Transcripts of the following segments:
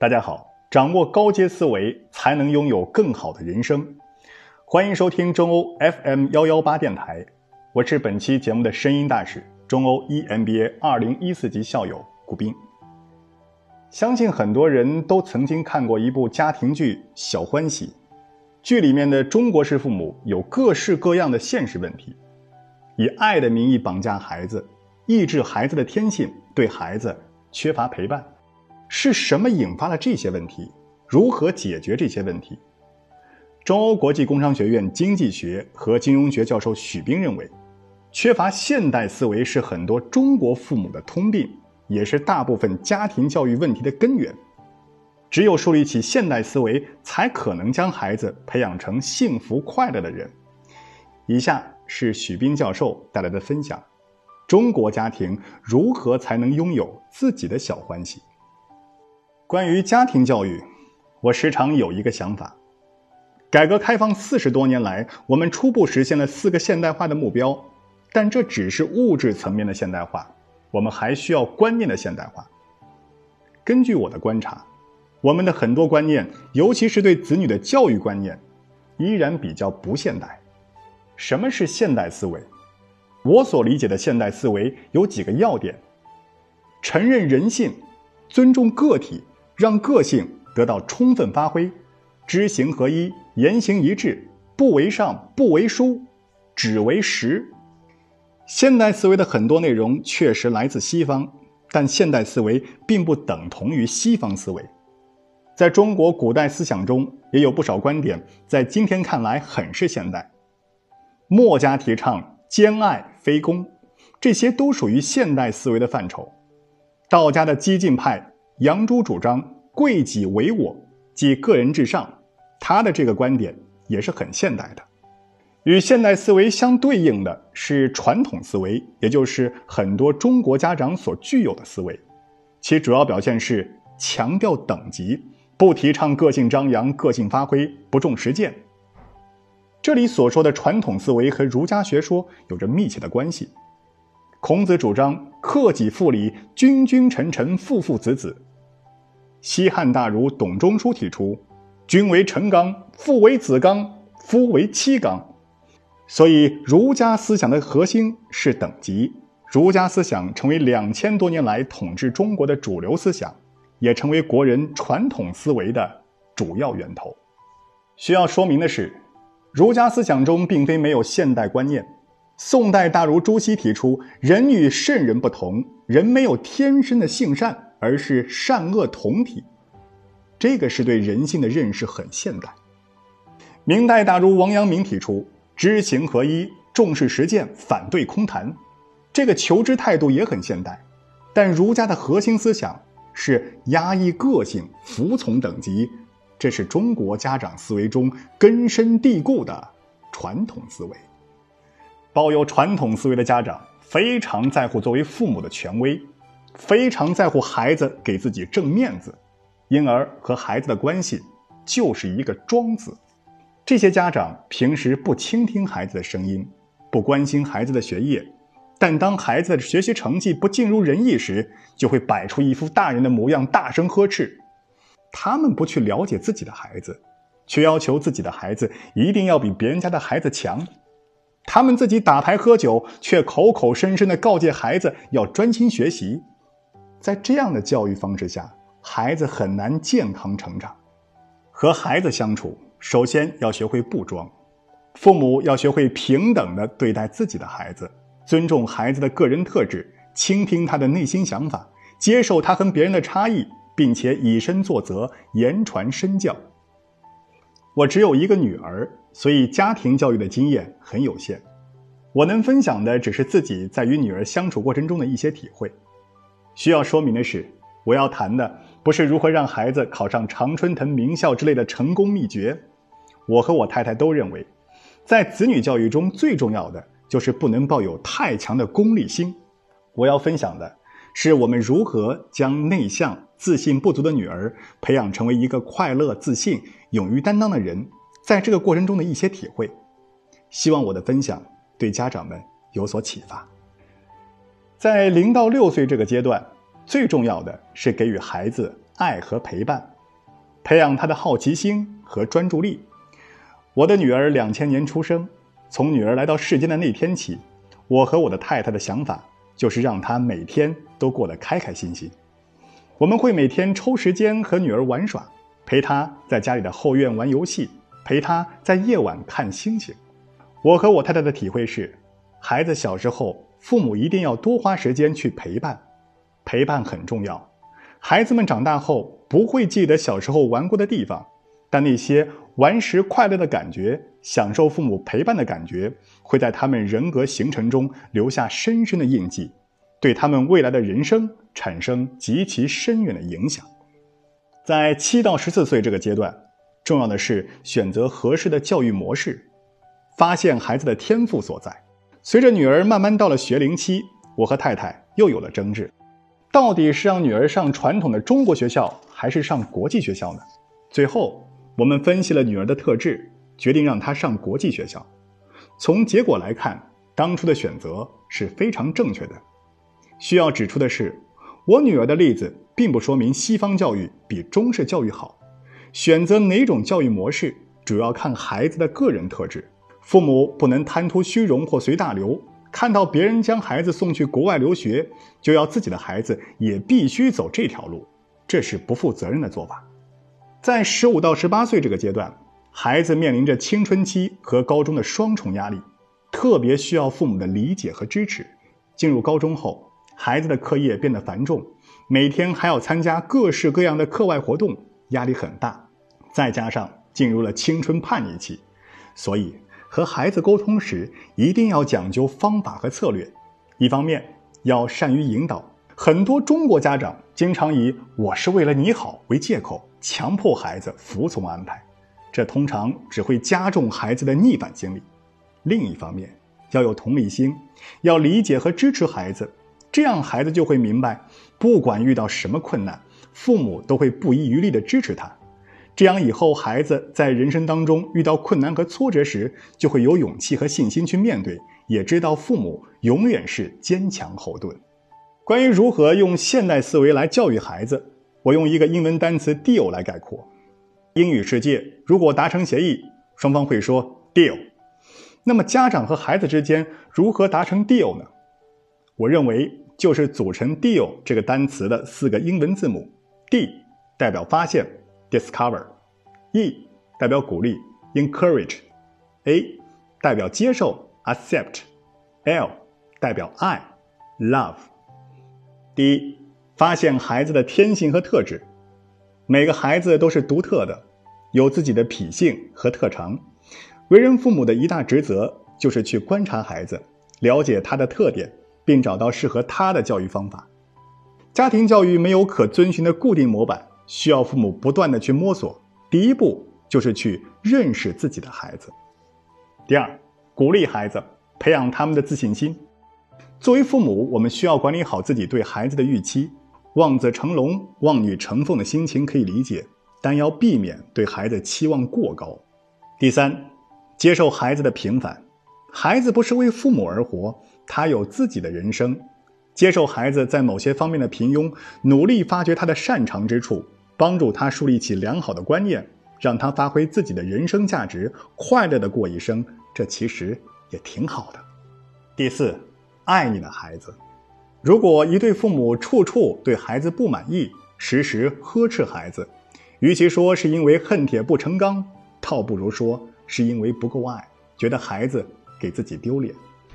大家好，掌握高阶思维，才能拥有更好的人生。欢迎收听中欧 FM 幺幺八电台，我是本期节目的声音大使，中欧 EMBA 二零一四级校友顾斌。相信很多人都曾经看过一部家庭剧《小欢喜》，剧里面的中国式父母有各式各样的现实问题，以爱的名义绑架孩子，抑制孩子的天性，对孩子缺乏陪伴。是什么引发了这些问题？如何解决这些问题？中欧国际工商学院经济学和金融学教授许斌认为，缺乏现代思维是很多中国父母的通病，也是大部分家庭教育问题的根源。只有树立起现代思维，才可能将孩子培养成幸福快乐的人。以下是许斌教授带来的分享：中国家庭如何才能拥有自己的小欢喜？关于家庭教育，我时常有一个想法：改革开放四十多年来，我们初步实现了四个现代化的目标，但这只是物质层面的现代化，我们还需要观念的现代化。根据我的观察，我们的很多观念，尤其是对子女的教育观念，依然比较不现代。什么是现代思维？我所理解的现代思维有几个要点：承认人性，尊重个体。让个性得到充分发挥，知行合一，言行一致，不为上，不为书，只为实。现代思维的很多内容确实来自西方，但现代思维并不等同于西方思维。在中国古代思想中，也有不少观点在今天看来很是现代。墨家提倡兼爱非攻，这些都属于现代思维的范畴。道家的激进派。杨朱主张贵己为我，即个人至上。他的这个观点也是很现代的。与现代思维相对应的是传统思维，也就是很多中国家长所具有的思维。其主要表现是强调等级，不提倡个性张扬、个性发挥，不重实践。这里所说的传统思维和儒家学说有着密切的关系。孔子主张克己复礼，君君臣臣，父父子子。西汉大儒董仲舒提出：“君为臣纲，父为子纲，夫为妻纲。”所以，儒家思想的核心是等级。儒家思想成为两千多年来统治中国的主流思想，也成为国人传统思维的主要源头。需要说明的是，儒家思想中并非没有现代观念。宋代大儒朱熹提出：“人与圣人不同，人没有天生的性善。”而是善恶同体，这个是对人性的认识很现代。明代大儒王阳明提出知行合一，重视实践，反对空谈，这个求知态度也很现代。但儒家的核心思想是压抑个性，服从等级，这是中国家长思维中根深蒂固的传统思维。抱有传统思维的家长非常在乎作为父母的权威。非常在乎孩子给自己挣面子，因而和孩子的关系就是一个庄子。这些家长平时不倾听孩子的声音，不关心孩子的学业，但当孩子的学习成绩不尽如人意时，就会摆出一副大人的模样，大声呵斥。他们不去了解自己的孩子，却要求自己的孩子一定要比别人家的孩子强。他们自己打牌喝酒，却口口声声地告诫孩子要专心学习。在这样的教育方式下，孩子很难健康成长。和孩子相处，首先要学会不装。父母要学会平等的对待自己的孩子，尊重孩子的个人特质，倾听他的内心想法，接受他和别人的差异，并且以身作则，言传身教。我只有一个女儿，所以家庭教育的经验很有限。我能分享的只是自己在与女儿相处过程中的一些体会。需要说明的是，我要谈的不是如何让孩子考上常春藤名校之类的成功秘诀。我和我太太都认为，在子女教育中最重要的就是不能抱有太强的功利心。我要分享的是我们如何将内向、自信不足的女儿培养成为一个快乐、自信、勇于担当的人，在这个过程中的一些体会。希望我的分享对家长们有所启发。在零到六岁这个阶段，最重要的是给予孩子爱和陪伴，培养他的好奇心和专注力。我的女儿两千年出生，从女儿来到世间的那天起，我和我的太太的想法就是让她每天都过得开开心心。我们会每天抽时间和女儿玩耍，陪她在家里的后院玩游戏，陪她在夜晚看星星。我和我太太的体会是，孩子小时候，父母一定要多花时间去陪伴，陪伴很重要。孩子们长大后不会记得小时候玩过的地方，但那些玩时快乐的感觉，享受父母陪伴的感觉，会在他们人格形成中留下深深的印记，对他们未来的人生产生极其深远的影响。在七到十四岁这个阶段，重要的是选择合适的教育模式。发现孩子的天赋所在。随着女儿慢慢到了学龄期，我和太太又有了争执：到底是让女儿上传统的中国学校，还是上国际学校呢？最后，我们分析了女儿的特质，决定让她上国际学校。从结果来看，当初的选择是非常正确的。需要指出的是，我女儿的例子并不说明西方教育比中式教育好。选择哪种教育模式，主要看孩子的个人特质。父母不能贪图虚荣或随大流，看到别人将孩子送去国外留学，就要自己的孩子也必须走这条路，这是不负责任的做法。在十五到十八岁这个阶段，孩子面临着青春期和高中的双重压力，特别需要父母的理解和支持。进入高中后，孩子的课业变得繁重，每天还要参加各式各样的课外活动，压力很大。再加上进入了青春叛逆期，所以。和孩子沟通时，一定要讲究方法和策略。一方面要善于引导，很多中国家长经常以“我是为了你好”为借口，强迫孩子服从安排，这通常只会加重孩子的逆反心理。另一方面要有同理心，要理解和支持孩子，这样孩子就会明白，不管遇到什么困难，父母都会不遗余力地支持他。这样以后，孩子在人生当中遇到困难和挫折时，就会有勇气和信心去面对，也知道父母永远是坚强后盾。关于如何用现代思维来教育孩子，我用一个英文单词 “deal” 来概括。英语世界如果达成协议，双方会说 “deal”。那么家长和孩子之间如何达成 deal 呢？我认为就是组成 “deal” 这个单词的四个英文字母，D 代表发现。discover，E 代表鼓励，encourage，A 代表接受，accept，L 代表爱，love。第一，发现孩子的天性和特质。每个孩子都是独特的，有自己的脾性和特长。为人父母的一大职责就是去观察孩子，了解他的特点，并找到适合他的教育方法。家庭教育没有可遵循的固定模板。需要父母不断的去摸索，第一步就是去认识自己的孩子。第二，鼓励孩子，培养他们的自信心。作为父母，我们需要管理好自己对孩子的预期。望子成龙、望女成凤的心情可以理解，但要避免对孩子期望过高。第三，接受孩子的平凡。孩子不是为父母而活，他有自己的人生。接受孩子在某些方面的平庸，努力发掘他的擅长之处。帮助他树立起良好的观念，让他发挥自己的人生价值，快乐的过一生，这其实也挺好的。第四，爱你的孩子。如果一对父母处处对孩子不满意，时时呵斥孩子，与其说是因为恨铁不成钢，倒不如说是因为不够爱，觉得孩子给自己丢脸。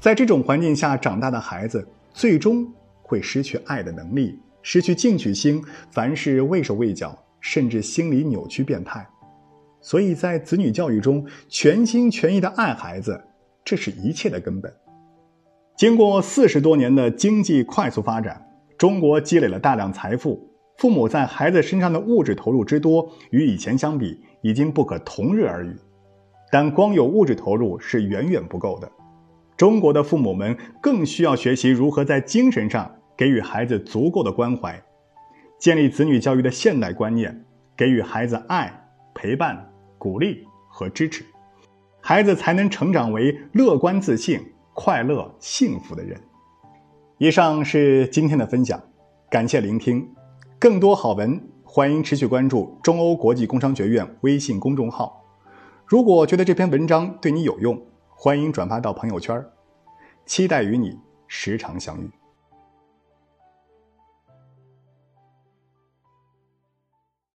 在这种环境下长大的孩子，最终会失去爱的能力。失去进取心，凡事畏手畏脚，甚至心理扭曲变态。所以在子女教育中，全心全意的爱孩子，这是一切的根本。经过四十多年的经济快速发展，中国积累了大量财富，父母在孩子身上的物质投入之多，与以前相比，已经不可同日而语。但光有物质投入是远远不够的，中国的父母们更需要学习如何在精神上。给予孩子足够的关怀，建立子女教育的现代观念，给予孩子爱、陪伴、鼓励和支持，孩子才能成长为乐观、自信、快乐、幸福的人。以上是今天的分享，感谢聆听，更多好文。欢迎持续关注中欧国际工商学院微信公众号。如果觉得这篇文章对你有用，欢迎转发到朋友圈，期待与你时常相遇。